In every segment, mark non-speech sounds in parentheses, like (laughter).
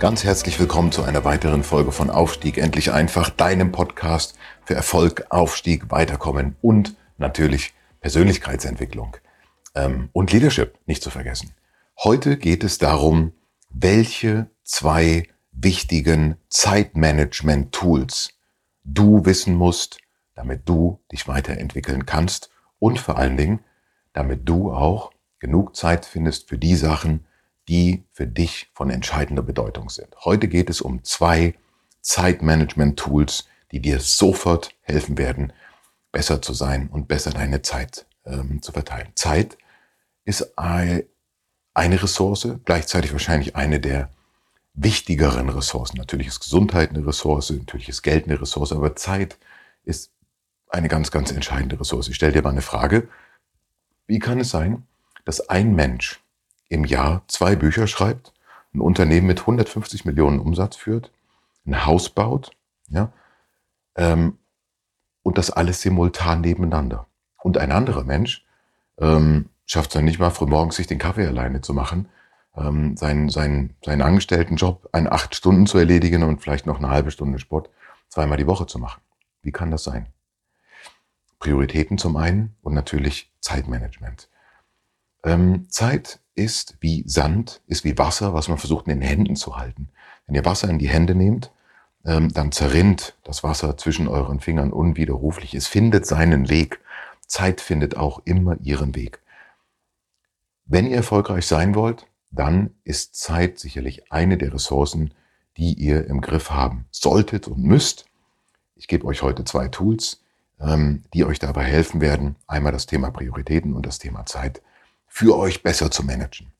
Ganz herzlich willkommen zu einer weiteren Folge von Aufstieg endlich einfach, deinem Podcast für Erfolg, Aufstieg, Weiterkommen und natürlich Persönlichkeitsentwicklung ähm, und Leadership nicht zu vergessen. Heute geht es darum, welche zwei wichtigen Zeitmanagement-Tools du wissen musst, damit du dich weiterentwickeln kannst und vor allen Dingen, damit du auch genug Zeit findest für die Sachen, die für dich von entscheidender Bedeutung sind. Heute geht es um zwei Zeitmanagement-Tools, die dir sofort helfen werden, besser zu sein und besser deine Zeit ähm, zu verteilen. Zeit ist eine Ressource, gleichzeitig wahrscheinlich eine der wichtigeren Ressourcen. Natürlich ist Gesundheit eine Ressource, natürlich ist Geld eine Ressource, aber Zeit ist eine ganz, ganz entscheidende Ressource. Ich stelle dir mal eine Frage. Wie kann es sein, dass ein Mensch im Jahr zwei Bücher schreibt, ein Unternehmen mit 150 Millionen Umsatz führt, ein Haus baut, ja, ähm, und das alles simultan nebeneinander. Und ein anderer Mensch ähm, schafft es dann nicht mal frühmorgens sich den Kaffee alleine zu machen, ähm, seinen, seinen, seinen Angestelltenjob in acht Stunden zu erledigen und vielleicht noch eine halbe Stunde Sport zweimal die Woche zu machen. Wie kann das sein? Prioritäten zum einen und natürlich Zeitmanagement. Ähm, Zeit ist wie Sand, ist wie Wasser, was man versucht in den Händen zu halten. Wenn ihr Wasser in die Hände nehmt, ähm, dann zerrinnt das Wasser zwischen euren Fingern unwiderruflich. Es findet seinen Weg. Zeit findet auch immer ihren Weg. Wenn ihr erfolgreich sein wollt, dann ist Zeit sicherlich eine der Ressourcen, die ihr im Griff haben solltet und müsst. Ich gebe euch heute zwei Tools, ähm, die euch dabei helfen werden. Einmal das Thema Prioritäten und das Thema Zeit für euch besser zu managen.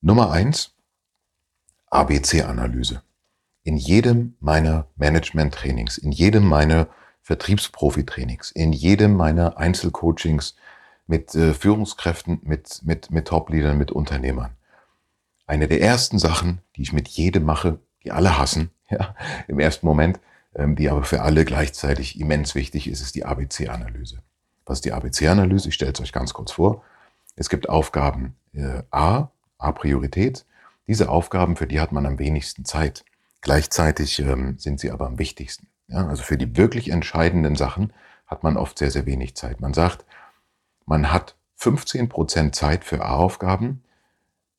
Nummer eins, ABC-Analyse. In jedem meiner Management-Trainings, in jedem meiner Vertriebsprofi-Trainings, in jedem meiner Einzelcoachings mit äh, Führungskräften, mit, mit, mit Top-Leadern, mit Unternehmern. Eine der ersten Sachen, die ich mit jedem mache, die alle hassen, (laughs) ja, im ersten Moment, ähm, die aber für alle gleichzeitig immens wichtig ist, ist die ABC-Analyse. Was ist die ABC-Analyse? Ich stelle es euch ganz kurz vor. Es gibt Aufgaben äh, A, A-Priorität. Diese Aufgaben, für die hat man am wenigsten Zeit. Gleichzeitig ähm, sind sie aber am wichtigsten. Ja, also für die wirklich entscheidenden Sachen hat man oft sehr, sehr wenig Zeit. Man sagt, man hat 15% Zeit für A-Aufgaben,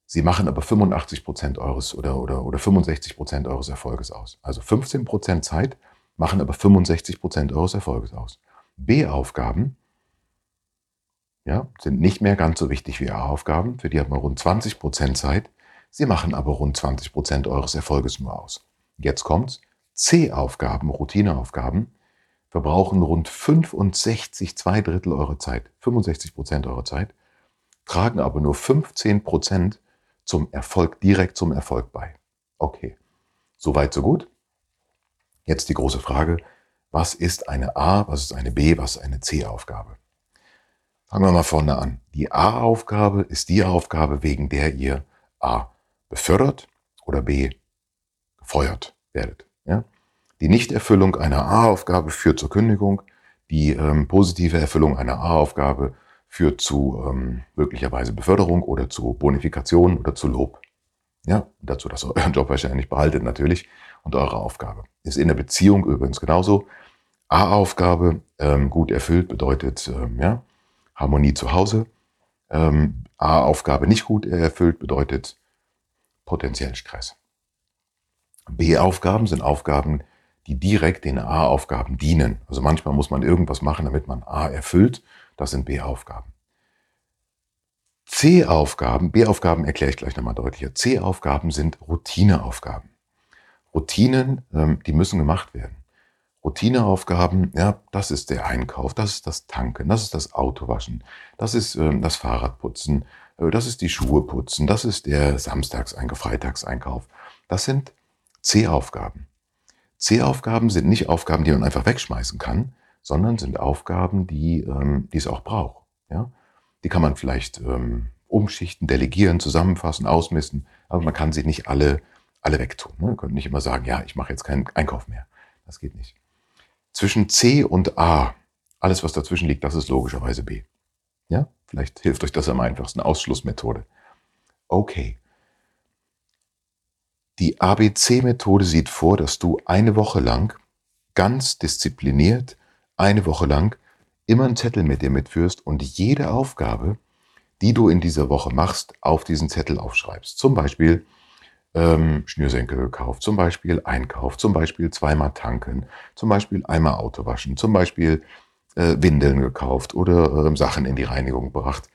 sie machen aber 85% eures oder, oder, oder 65% eures Erfolges aus. Also 15% Zeit machen aber 65% eures Erfolges aus. B-Aufgaben ja, sind nicht mehr ganz so wichtig wie A-Aufgaben, für die hat man rund 20% Zeit, sie machen aber rund 20% eures Erfolges nur aus. Jetzt kommt's, C-Aufgaben, Routineaufgaben, verbrauchen rund 65, zwei Drittel eurer Zeit, 65 Prozent eurer Zeit, tragen aber nur 15 Prozent zum Erfolg, direkt zum Erfolg bei. Okay, soweit, so gut. Jetzt die große Frage, was ist eine A, was ist eine B, was ist eine C-Aufgabe? Fangen wir mal vorne an. Die A-Aufgabe ist die Aufgabe, wegen der ihr A befördert oder B gefeuert werdet. Ja? Die Nichterfüllung einer A-Aufgabe führt zur Kündigung. Die ähm, positive Erfüllung einer A-Aufgabe führt zu ähm, möglicherweise Beförderung oder zu Bonifikation oder zu Lob. Ja, dazu, dass (laughs) ihr euren Job wahrscheinlich behaltet natürlich und eure Aufgabe. Ist in der Beziehung übrigens genauso. A-Aufgabe ähm, gut erfüllt bedeutet ähm, ja, Harmonie zu Hause. Ähm, A-Aufgabe nicht gut erfüllt bedeutet potenziellen Stress. B-Aufgaben sind Aufgaben, die direkt den A-Aufgaben dienen. Also manchmal muss man irgendwas machen, damit man A erfüllt. Das sind B-Aufgaben. C-Aufgaben, B-Aufgaben erkläre ich gleich nochmal deutlicher. C-Aufgaben sind Routineaufgaben. Routinen, ähm, die müssen gemacht werden. Routineaufgaben, ja, das ist der Einkauf, das ist das Tanken, das ist das Autowaschen, das ist ähm, das Fahrradputzen, Äh, das ist die Schuhe putzen, das ist der Samstagseinkauf, Freitagseinkauf. Das sind C-Aufgaben. C-Aufgaben sind nicht Aufgaben, die man einfach wegschmeißen kann, sondern sind Aufgaben, die, ähm, die es auch braucht. Ja? Die kann man vielleicht ähm, umschichten, delegieren, zusammenfassen, ausmisten, aber man kann sie nicht alle, alle wegtun. Ne? Man könnte nicht immer sagen, ja, ich mache jetzt keinen Einkauf mehr. Das geht nicht. Zwischen C und A, alles was dazwischen liegt, das ist logischerweise B. Ja, vielleicht hilft euch das am einfachsten. Ausschlussmethode. Okay. Die ABC-Methode sieht vor, dass du eine Woche lang ganz diszipliniert, eine Woche lang immer einen Zettel mit dir mitführst und jede Aufgabe, die du in dieser Woche machst, auf diesen Zettel aufschreibst. Zum Beispiel ähm, Schnürsenkel gekauft, zum Beispiel Einkauf, zum Beispiel zweimal tanken, zum Beispiel einmal Auto waschen, zum Beispiel äh, Windeln gekauft oder äh, Sachen in die Reinigung gebracht.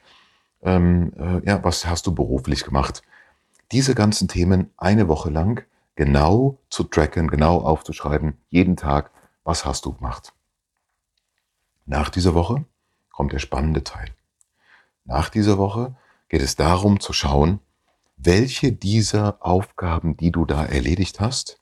Ähm, äh, ja, was hast du beruflich gemacht? Diese ganzen Themen eine Woche lang genau zu tracken, genau aufzuschreiben, jeden Tag, was hast du gemacht. Nach dieser Woche kommt der spannende Teil. Nach dieser Woche geht es darum zu schauen, welche dieser Aufgaben, die du da erledigt hast,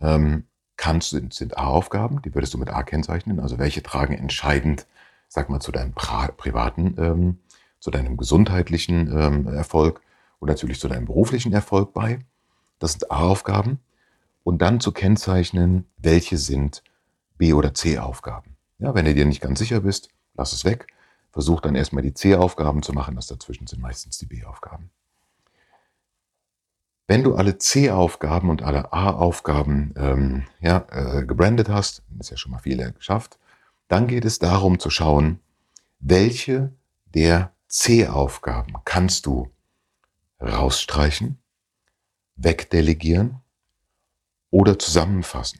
ähm, kannst, sind, sind A-Aufgaben, die würdest du mit A kennzeichnen, also welche tragen entscheidend, sag mal, zu deinem privaten, ähm, zu deinem gesundheitlichen ähm, Erfolg und natürlich zu deinem beruflichen Erfolg bei. Das sind A-Aufgaben. Und dann zu kennzeichnen, welche sind B- oder C-Aufgaben. Ja, wenn du dir nicht ganz sicher bist, lass es weg. Versuch dann erstmal die C-Aufgaben zu machen. Das dazwischen sind meistens die B-Aufgaben. Wenn du alle C-Aufgaben und alle A-Aufgaben ähm, ja, äh, gebrandet hast, ist ja schon mal viel geschafft, dann geht es darum zu schauen, welche der C-Aufgaben kannst du rausstreichen, wegdelegieren oder zusammenfassen.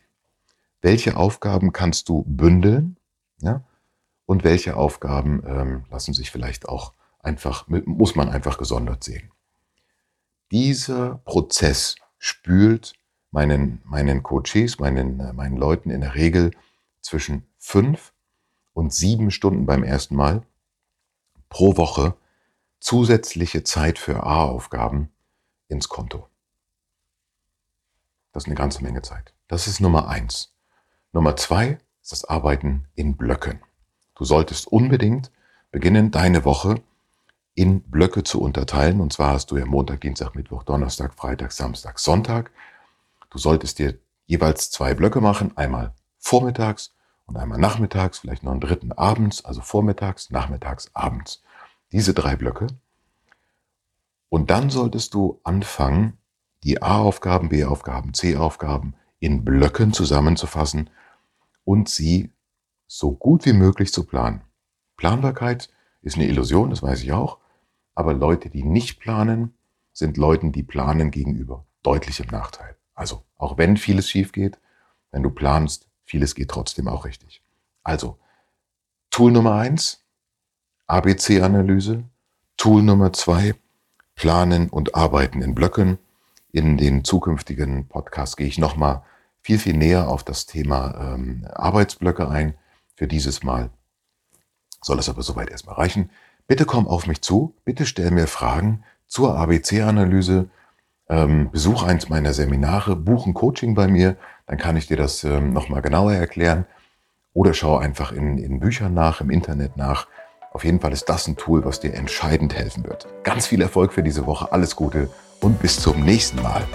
Welche Aufgaben kannst du bündeln ja, und welche Aufgaben ähm, lassen sich vielleicht auch einfach, muss man einfach gesondert sehen. Dieser Prozess spült meinen, meinen Coaches, meinen, äh, meinen Leuten in der Regel zwischen fünf und sieben Stunden beim ersten Mal pro Woche zusätzliche Zeit für A-Aufgaben ins Konto. Das ist eine ganze Menge Zeit. Das ist Nummer eins. Nummer zwei ist das Arbeiten in Blöcken. Du solltest unbedingt beginnen, deine Woche in Blöcke zu unterteilen. Und zwar hast du ja Montag, Dienstag, Mittwoch, Donnerstag, Freitag, Samstag, Sonntag. Du solltest dir jeweils zwei Blöcke machen. Einmal vormittags und einmal nachmittags, vielleicht noch einen dritten abends, also vormittags, nachmittags, abends. Diese drei Blöcke. Und dann solltest du anfangen, die A-Aufgaben, B-Aufgaben, C-Aufgaben in Blöcken zusammenzufassen und sie so gut wie möglich zu planen. Planbarkeit ist eine Illusion, das weiß ich auch. Aber Leute, die nicht planen, sind Leuten, die planen gegenüber deutlich im Nachteil. Also, auch wenn vieles schief geht, wenn du planst, vieles geht trotzdem auch richtig. Also, Tool Nummer eins, ABC-Analyse. Tool Nummer zwei, Planen und Arbeiten in Blöcken. In den zukünftigen Podcasts gehe ich nochmal viel, viel näher auf das Thema ähm, Arbeitsblöcke ein. Für dieses Mal soll es aber soweit erstmal reichen. Bitte komm auf mich zu, bitte stell mir Fragen zur ABC-Analyse, ähm, besuch eins meiner Seminare, buch ein Coaching bei mir, dann kann ich dir das ähm, nochmal genauer erklären. Oder schau einfach in, in Büchern nach, im Internet nach. Auf jeden Fall ist das ein Tool, was dir entscheidend helfen wird. Ganz viel Erfolg für diese Woche, alles Gute und bis zum nächsten Mal.